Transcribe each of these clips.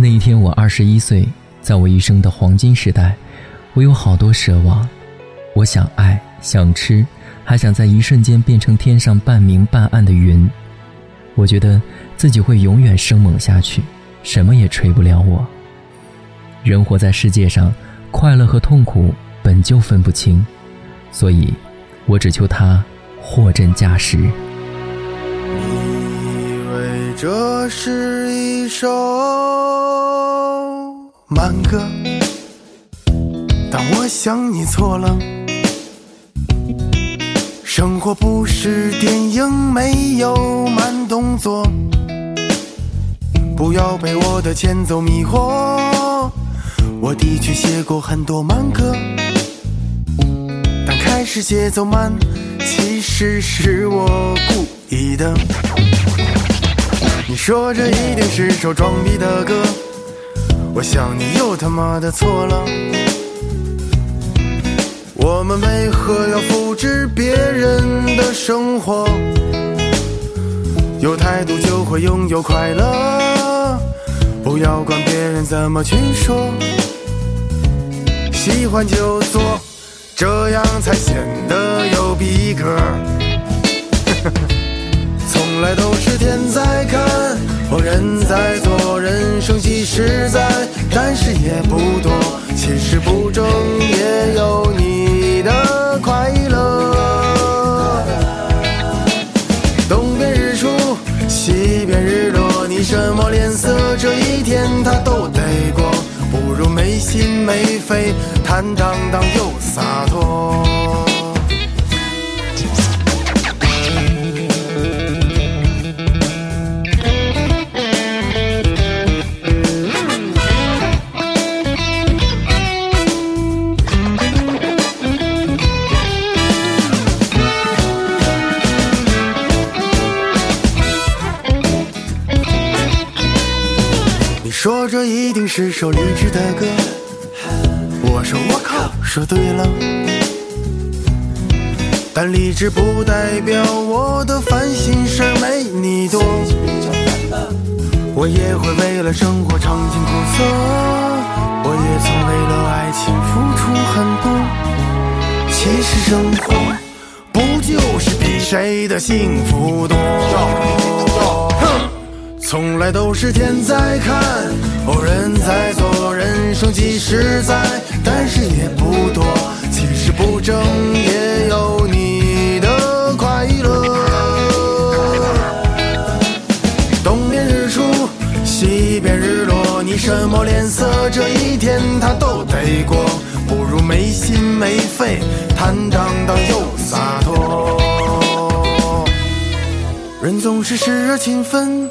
那一天我二十一岁，在我一生的黄金时代，我有好多奢望，我想爱，想吃，还想在一瞬间变成天上半明半暗的云。我觉得自己会永远生猛下去，什么也吹不了我。人活在世界上，快乐和痛苦本就分不清，所以，我只求他货真价实。这是一首？慢歌，但我想你错了。生活不是电影，没有慢动作。不要被我的前奏迷惑。我的确写过很多慢歌，但开始节奏慢，其实是我故意的。说这一定是首装逼的歌。我想你又他妈的错了，我们为何要复制别人的生活？有态度就会拥有快乐，不要管别人怎么去说，喜欢就做，这样才显得有逼格。从来都是天在看，或人在做，人生几十载，但是也不多。其实不争也有你的快乐。东边日出，西边日落，你什么脸色，这一天他都得过。不如没心没肺，坦荡荡又洒脱。说这一定是首励志的歌，我说我靠，说对了。但励志不代表我的烦心事没你多，我也会为了生活尝尽苦涩，我也曾为了爱情付出很多。其实生活不就是比谁的幸福多？从来都是天在看，哦人在做，人生几十载，但是也不多。其实不争也有你的快乐。东边日出，西边日落，你什么脸色，这一天他都得过。不如没心没肺，坦荡荡又洒脱。人总是时而勤奋。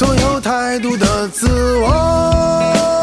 总有太多的自我。